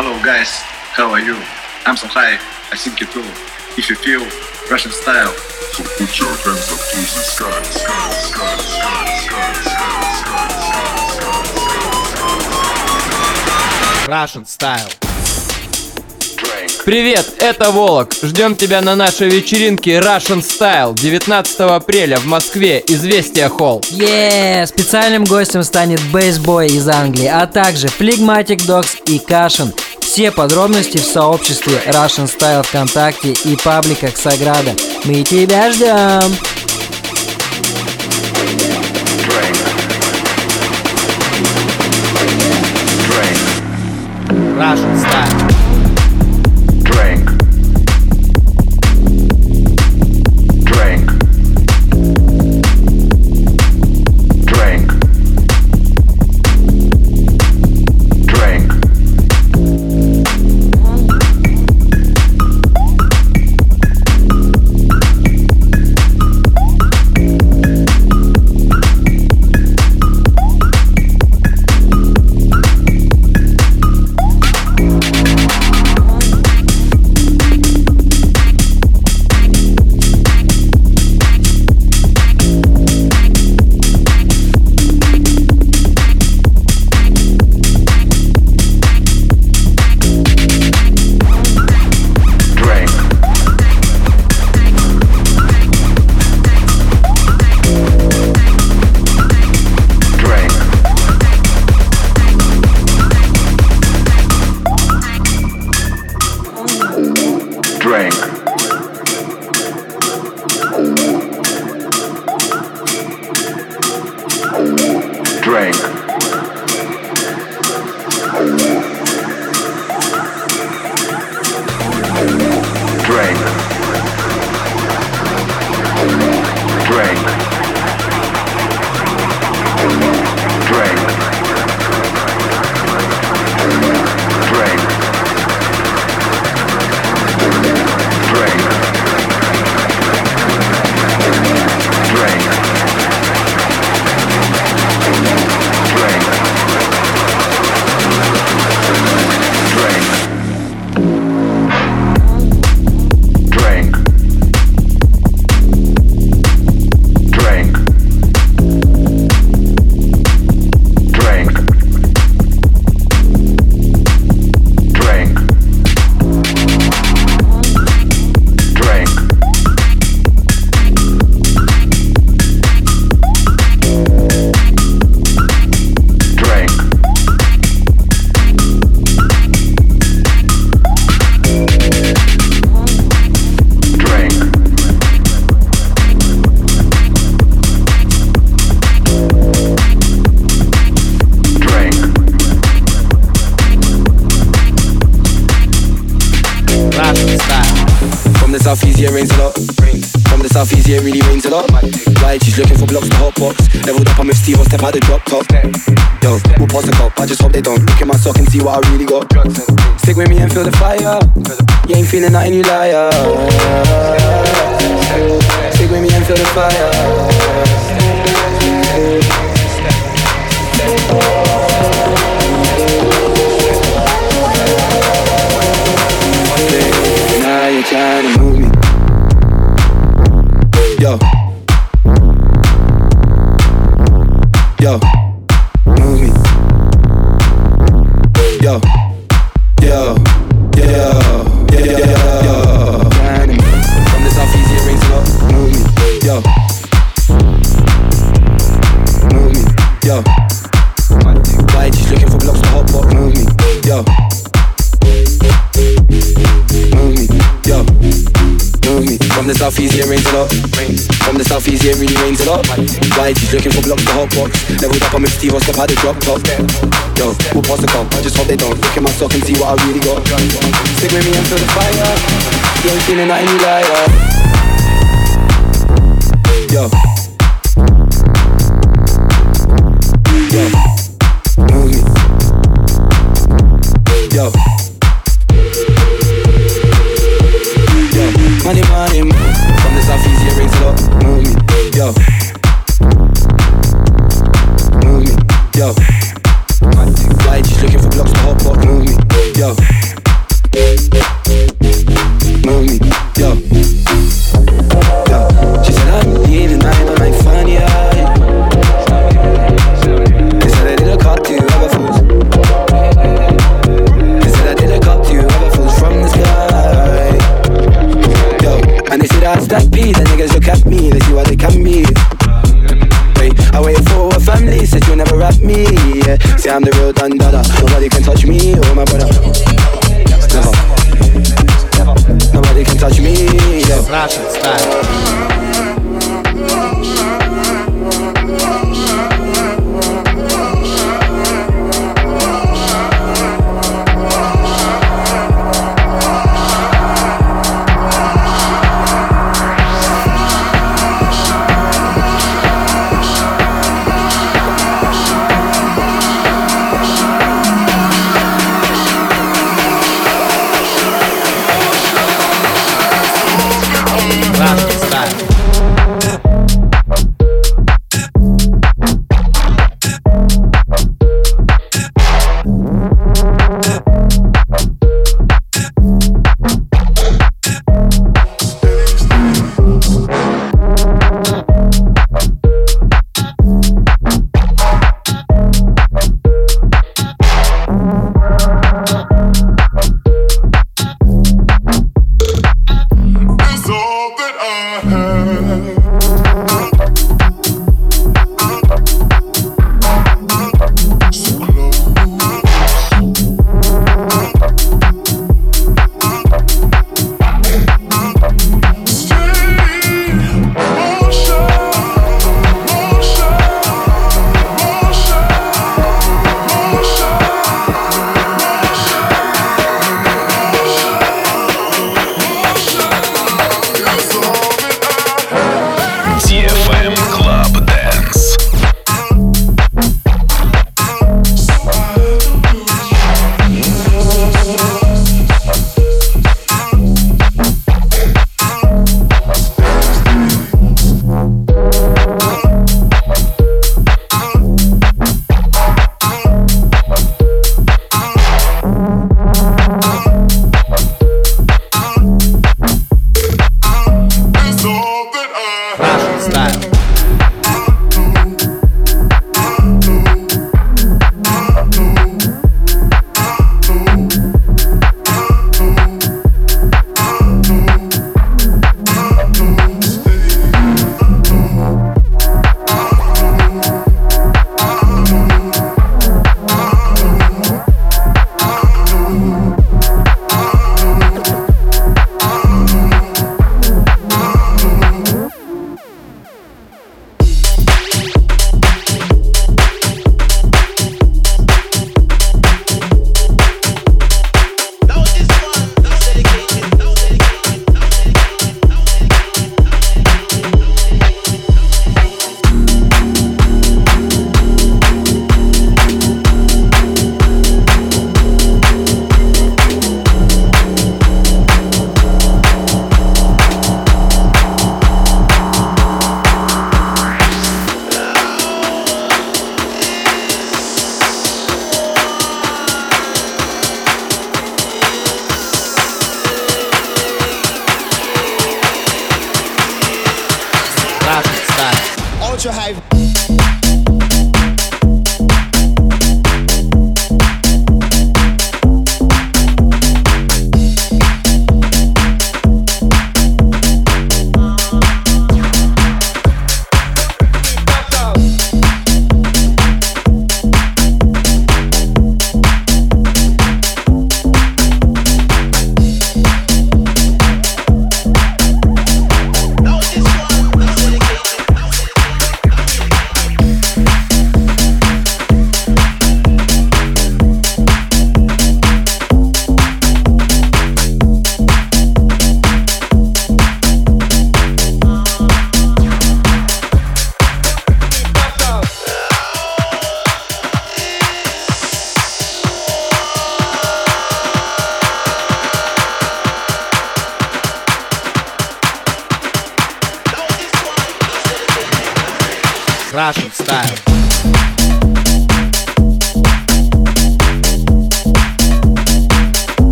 Hello guys, how are you? I'm so high, I think you too. If you feel Russian style, so put your hands up to the sky, sky, sky, sky, sky, sky, sky, Russian style. Привет, это Волок. Ждем тебя на нашей вечеринке Russian Style 19 апреля в Москве, Известия Холл. Yeah, специальным гостем станет Бейсбой из Англии, а также Phlegmatic Dogs и Кашин. Все подробности в сообществе Russian Style ВКонтакте и пабликах Саграда. Мы тебя ждем! Russian Style. Feeling nothing, you liar. 90s, looking for blocks to hotbox. Leveled up, I'm in Steve, stop had a drop top. Yo, we'll pass the cup, I just hope they don't. Look in my sock and see what I really got. Stick with me until the fire. You ain't seen a night in your. Yo. Yo.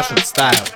Russian style.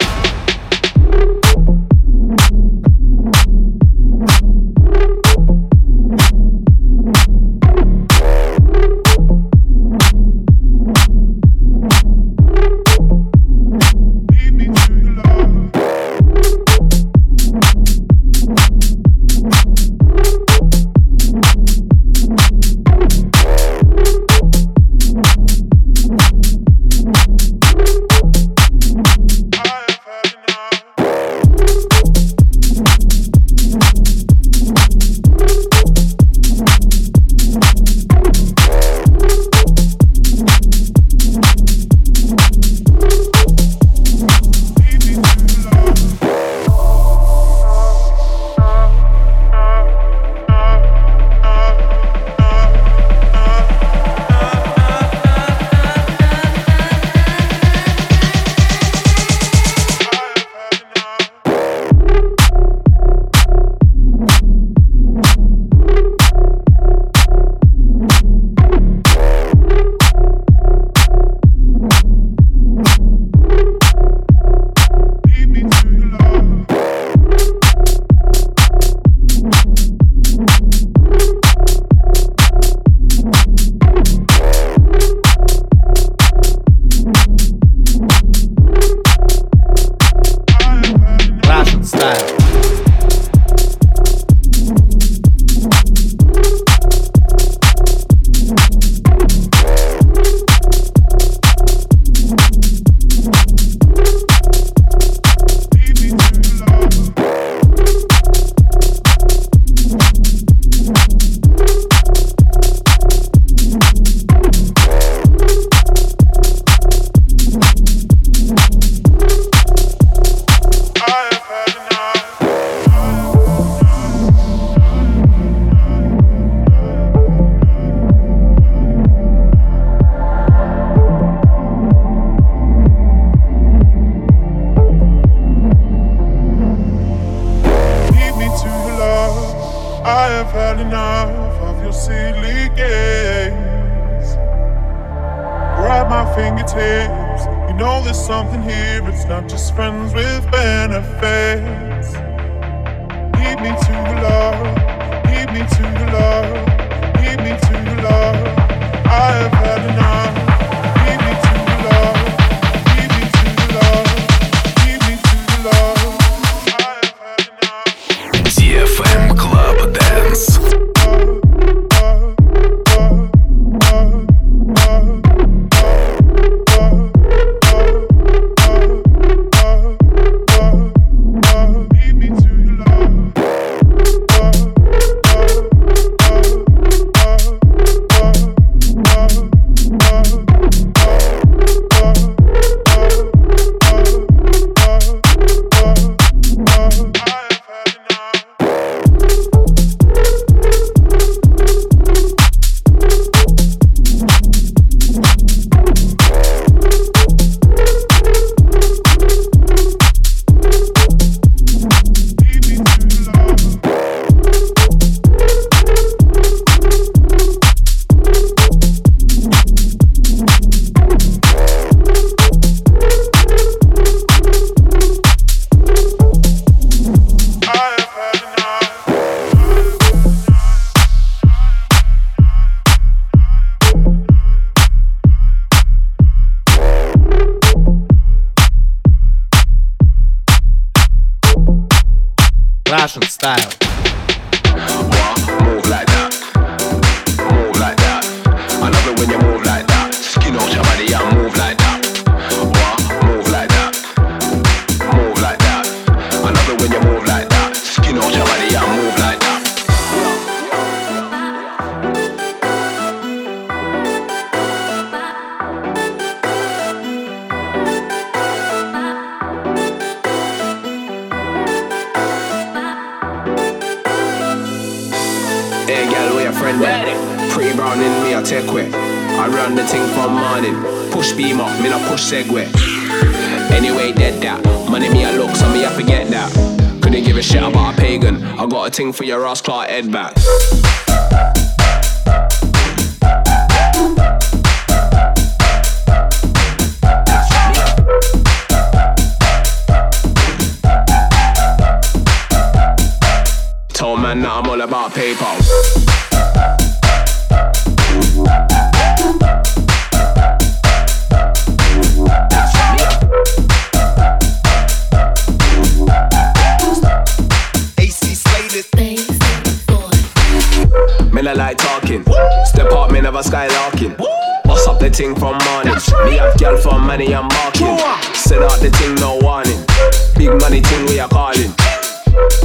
darling.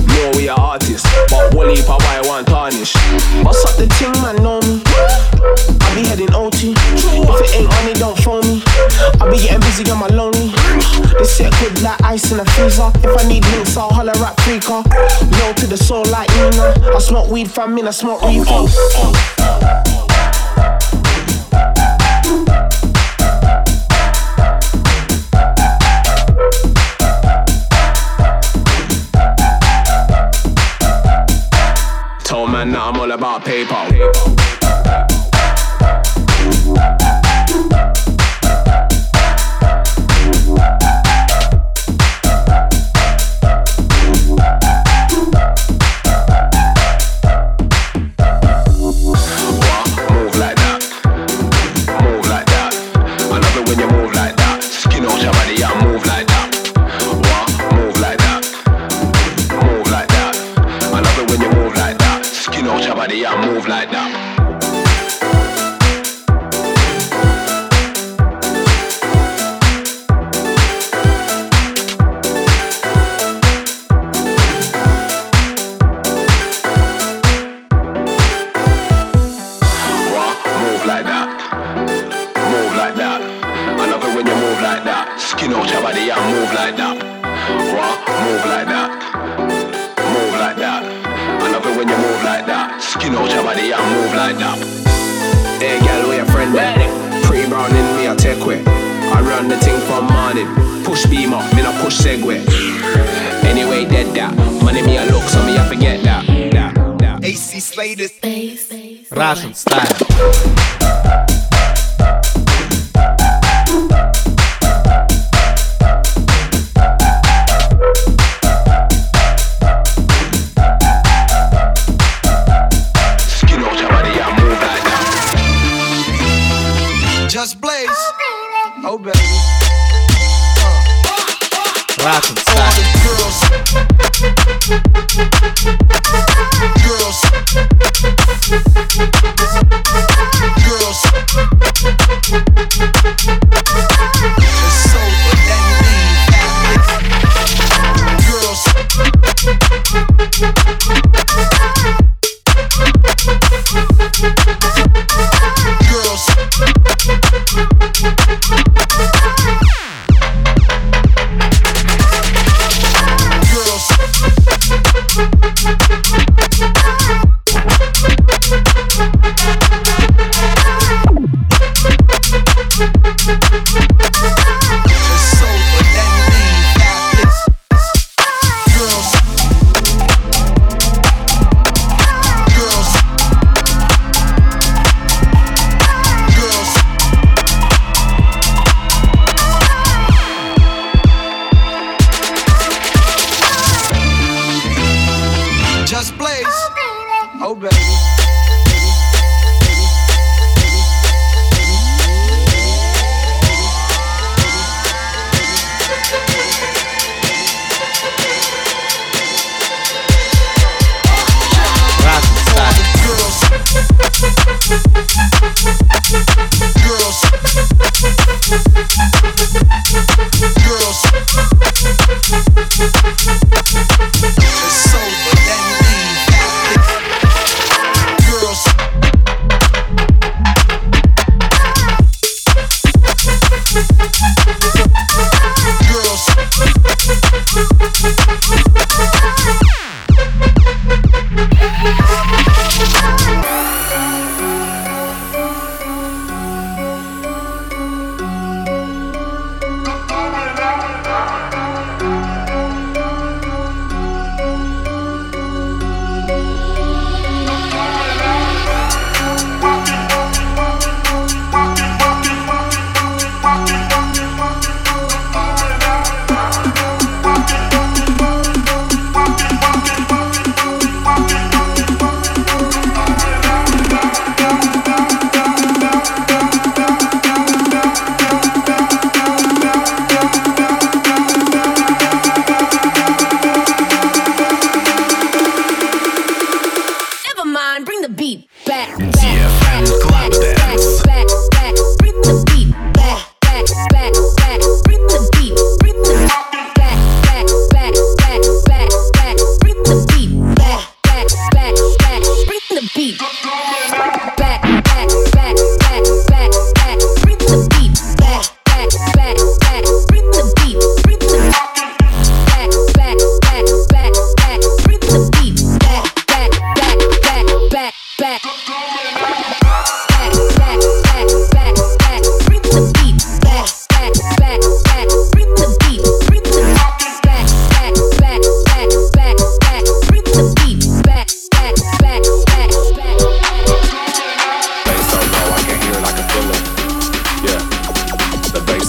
No, we are artists, but Wally if I buy one tarnish. Bust up the ting, man, know me. I be heading OT. If it ain't on, it don't phone me. I be getting busy, on my lonely. This set good like ice in a freezer. If I need links, I'll holler at Freaker. Low to the soul like Nina. I smoke weed, fam, in I smoke oh, reefer. Oh, oh. all about paper. PayPal.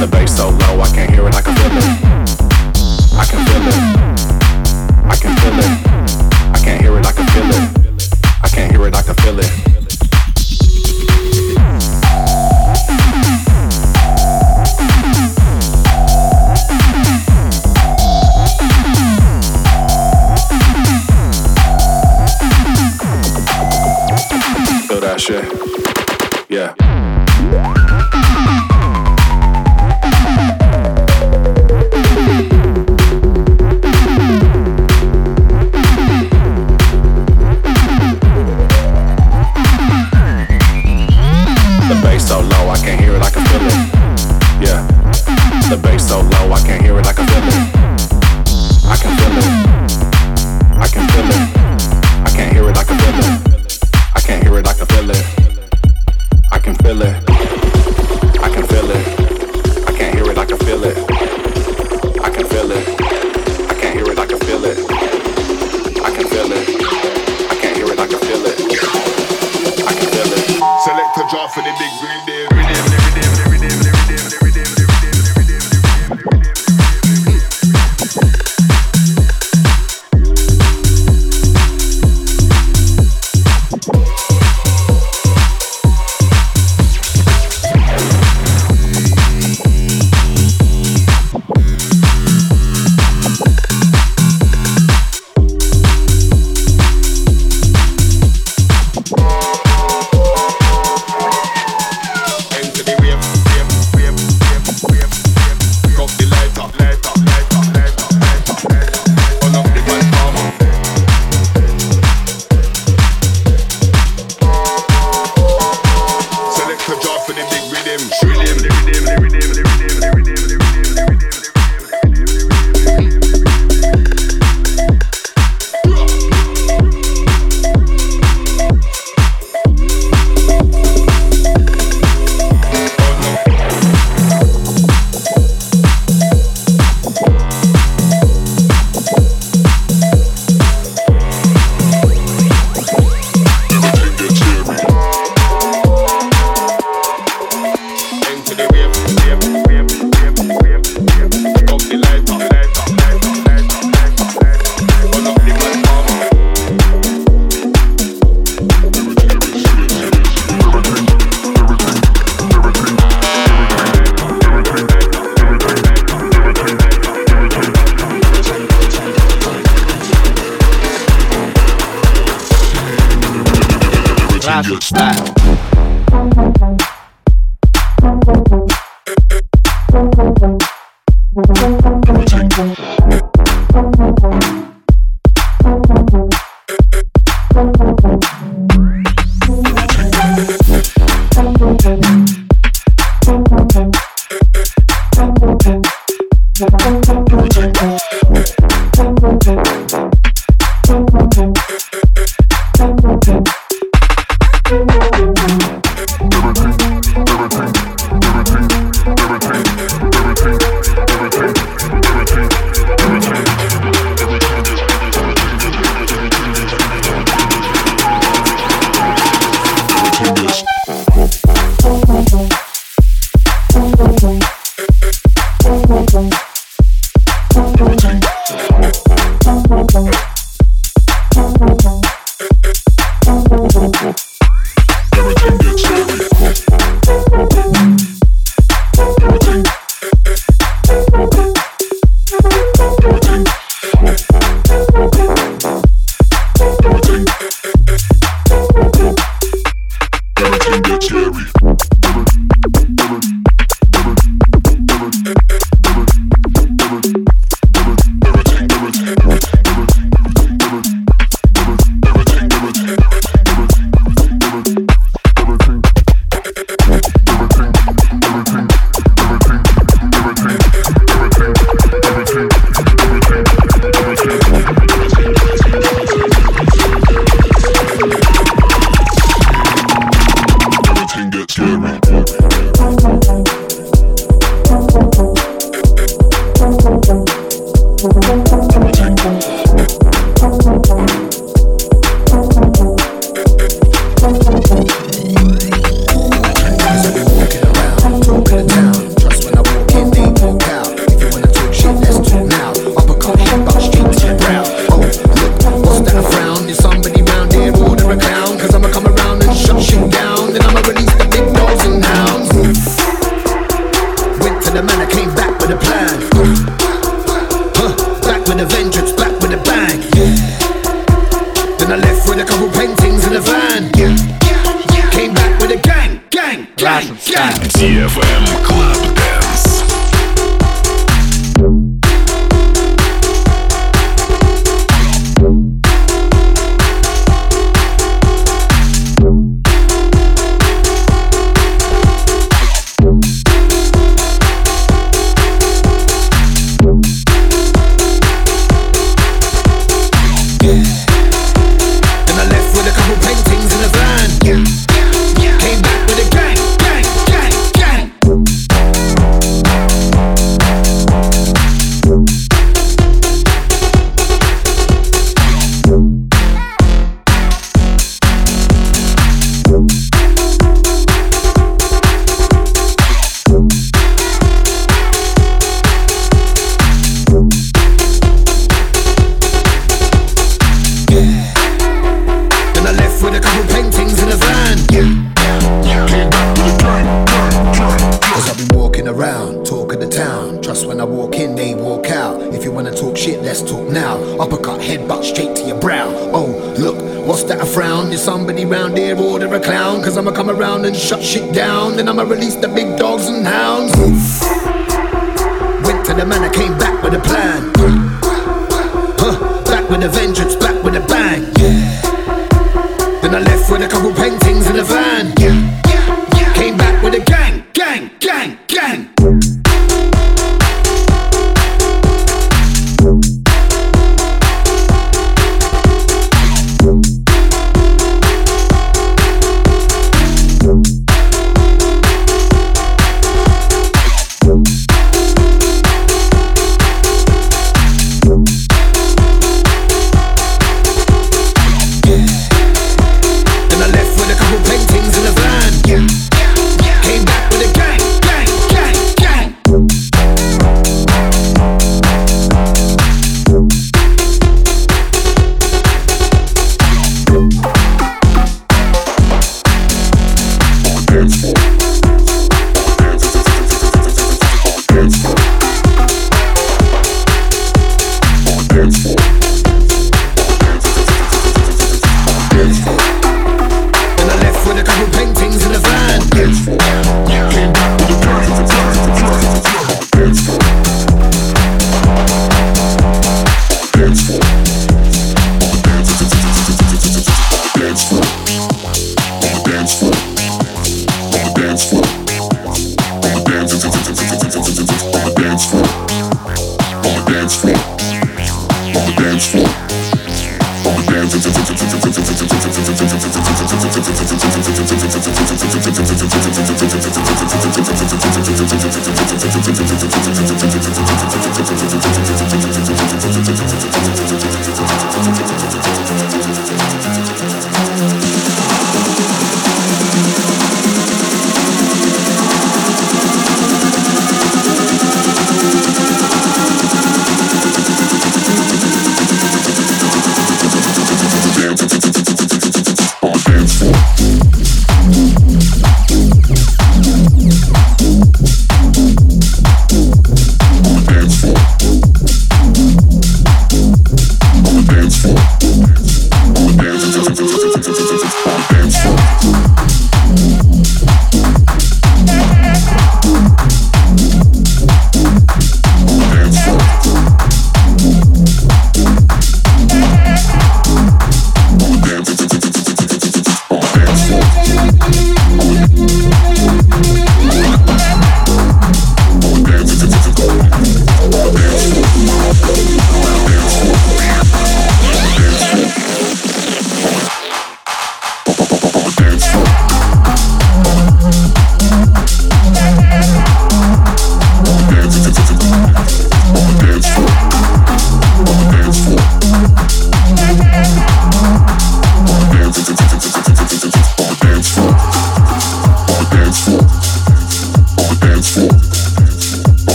The bass so low, I can't hear it, I can feel it. I can feel it. I can feel it. I can't hear it, I can feel it. I can't hear it, I can feel it. Shit. draw for the big green day.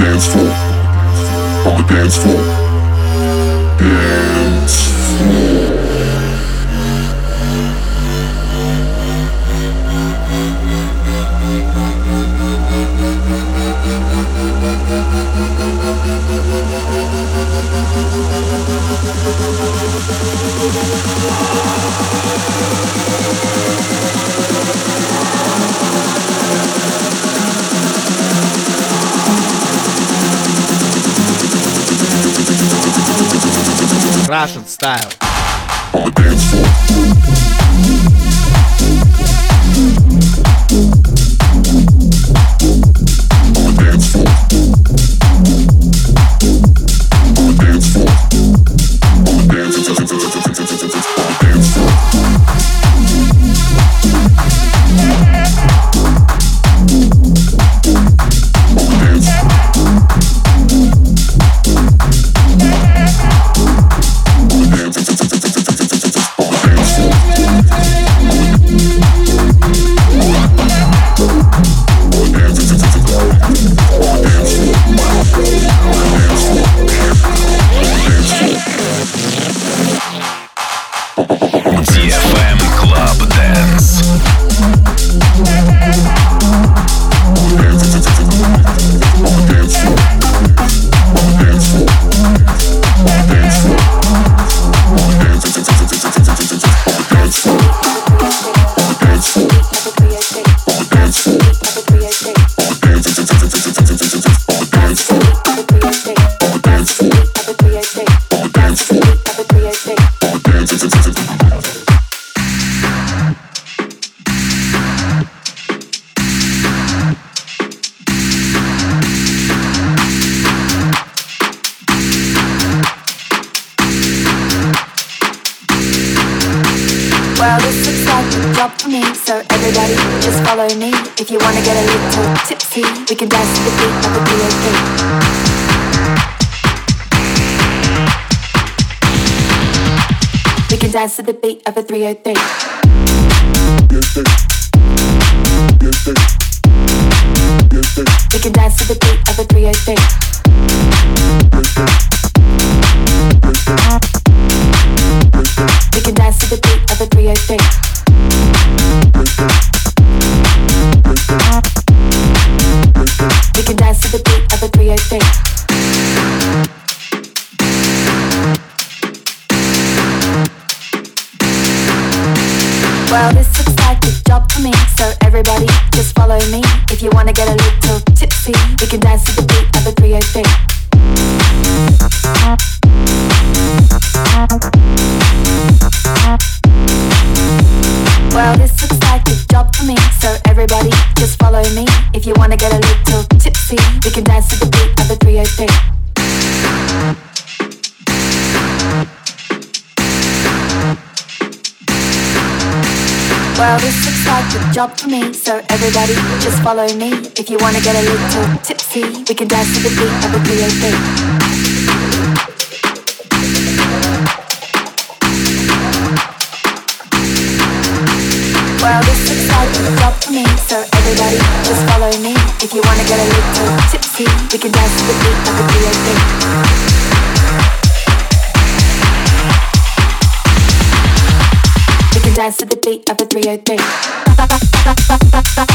dance floor. On the dance floor. Dance floor. Russian style. On the dance floor. follow me if you wanna get a little tipsy. We can dance to the beat of the POP. We can dance to the beat of a 303. We can dance to the beat of a 303. We can dance to the beat of a 303. job for me, so everybody just follow me. If you wanna get a little tipsy, we can dance to the beat of the BAP. Well, this looks like a job for me, so everybody just follow me. If you wanna get a little tipsy, we can dance to the beat of the BAP. We can dance to the beat of the 303. Fuck.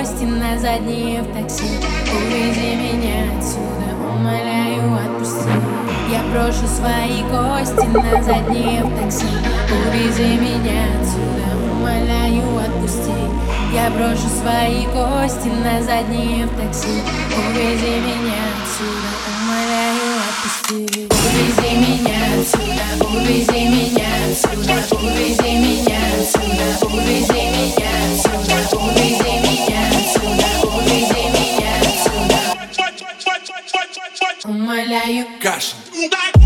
Кости на заднее в такси. Увези меня отсюда, умоляю, отпусти. Я брошу свои кости на заднее в такси. Увези меня отсюда, умоляю, отпусти. Я брошу свои кости на заднее в такси. Увези меня отсюда, умоляю, отпусти. Увези меня отсюда, увези меня отсюда Увези меня отсюда, увези меня Now.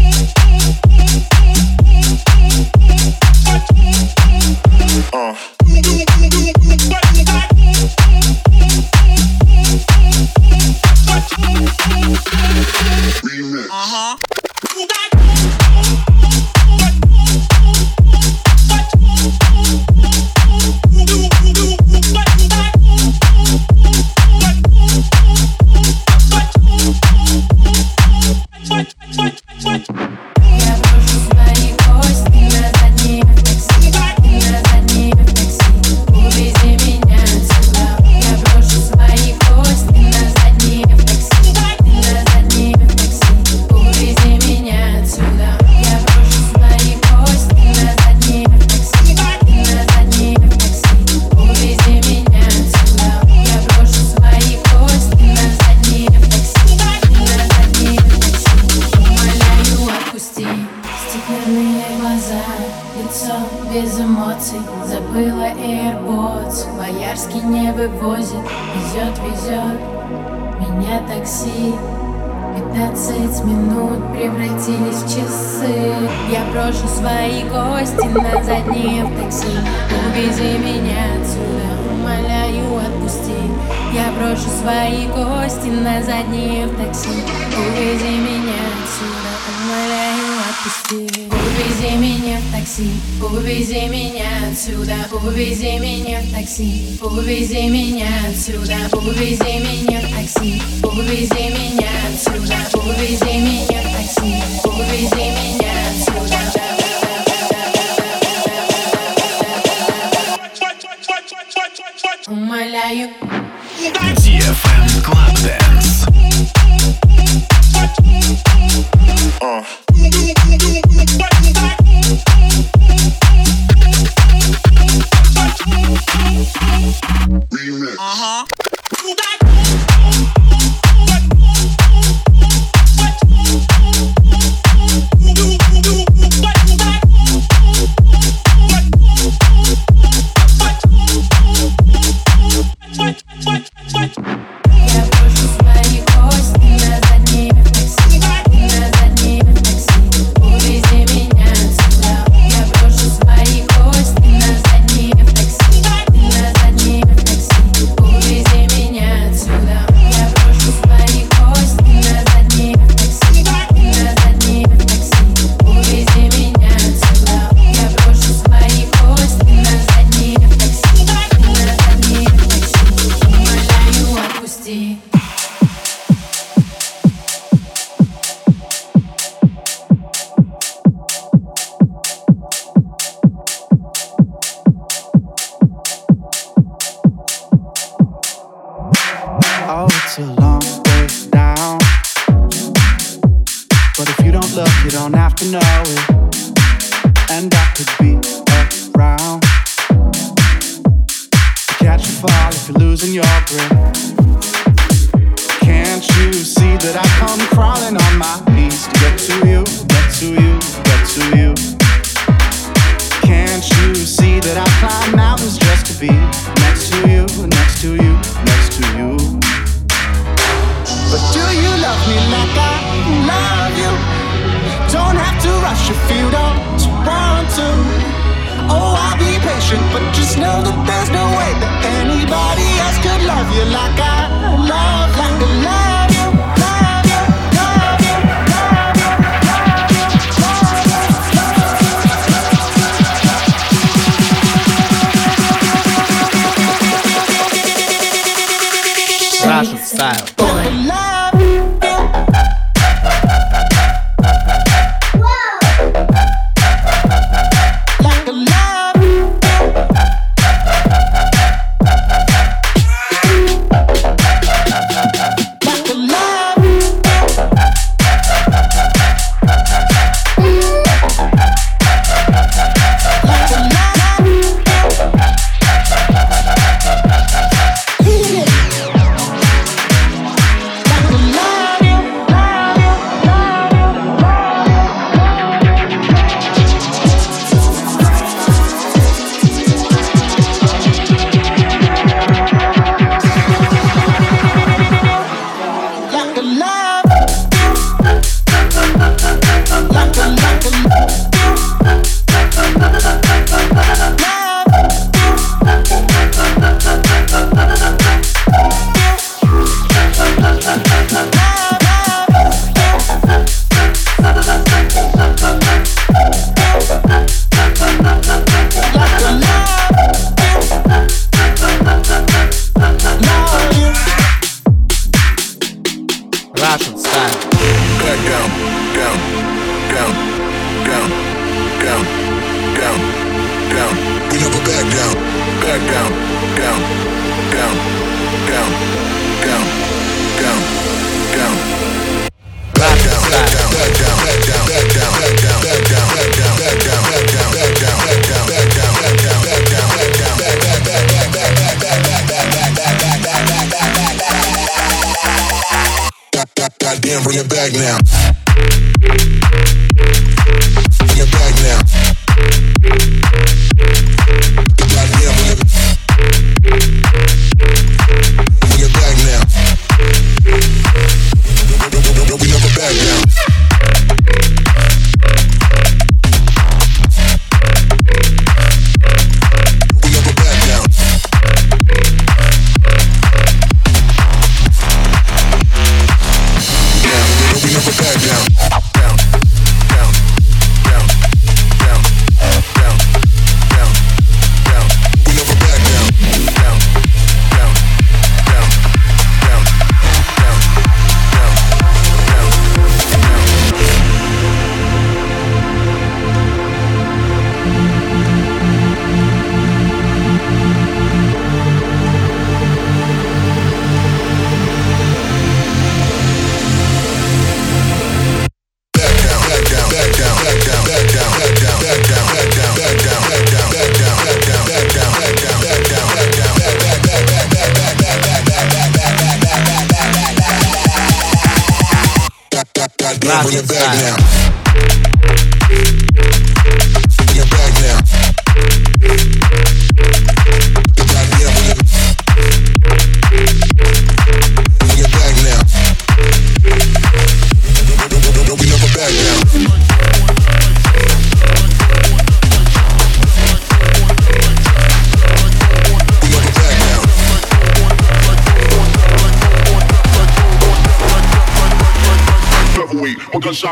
Брошу свои кости на заднее в такси. Увези меня отсюда, умоляю, отпусти. Я брошу свои кости на заднее в такси. Увези меня отсюда, умоляю, отпусти. Увези меня в такси, увези меня отсюда. Увези меня в такси, увези меня отсюда. Увези меня в такси, увези меня отсюда. Увези меня в такси, увези меня Умоляю DFM Club Dance. Uh-huh. It's a long way down. But if you don't look, you don't have to know it. And I could be around. Catch you fall if you're losing your grip. Can't you see that I come crying? But just know that there's no way that anybody else could love you like I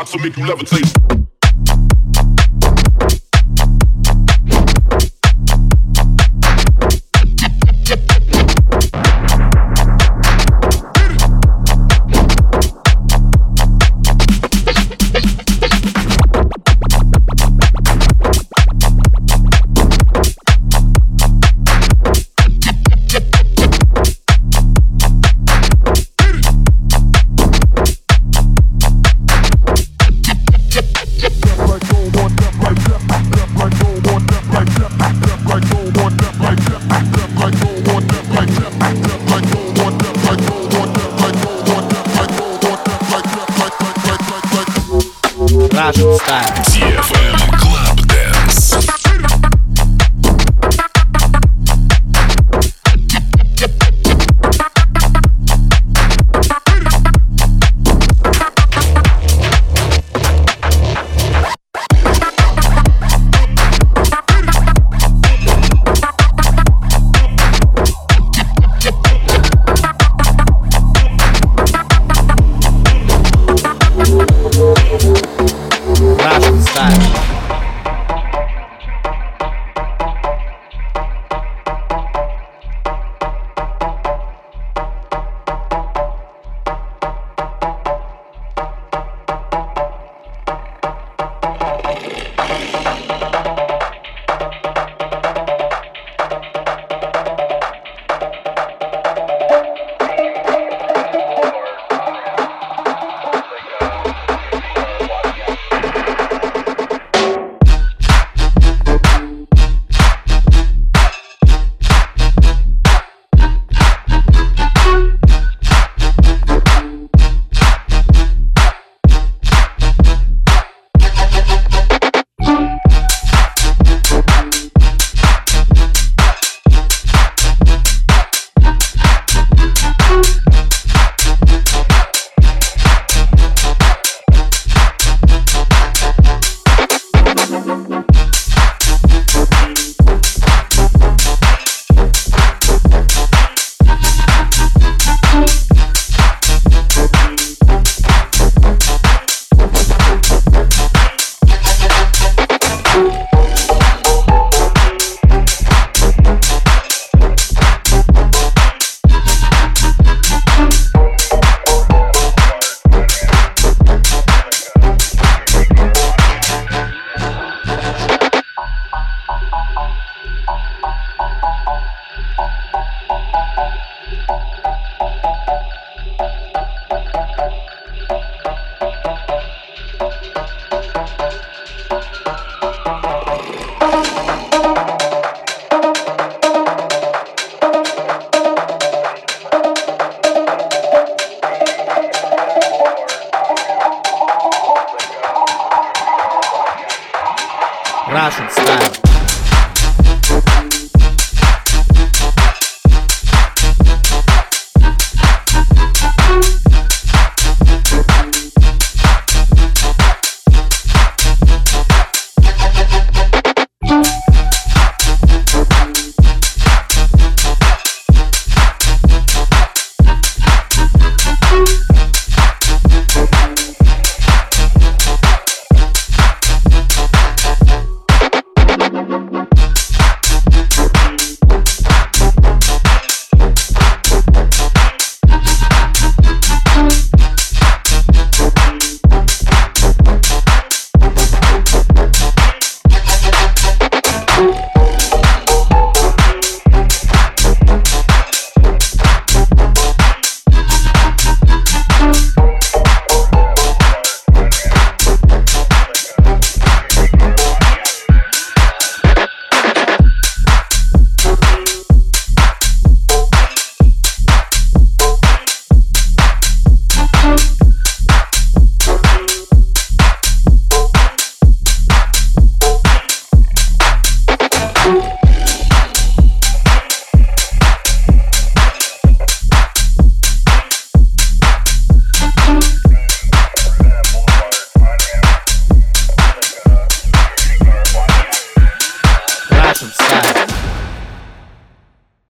rhymes to make you levitate.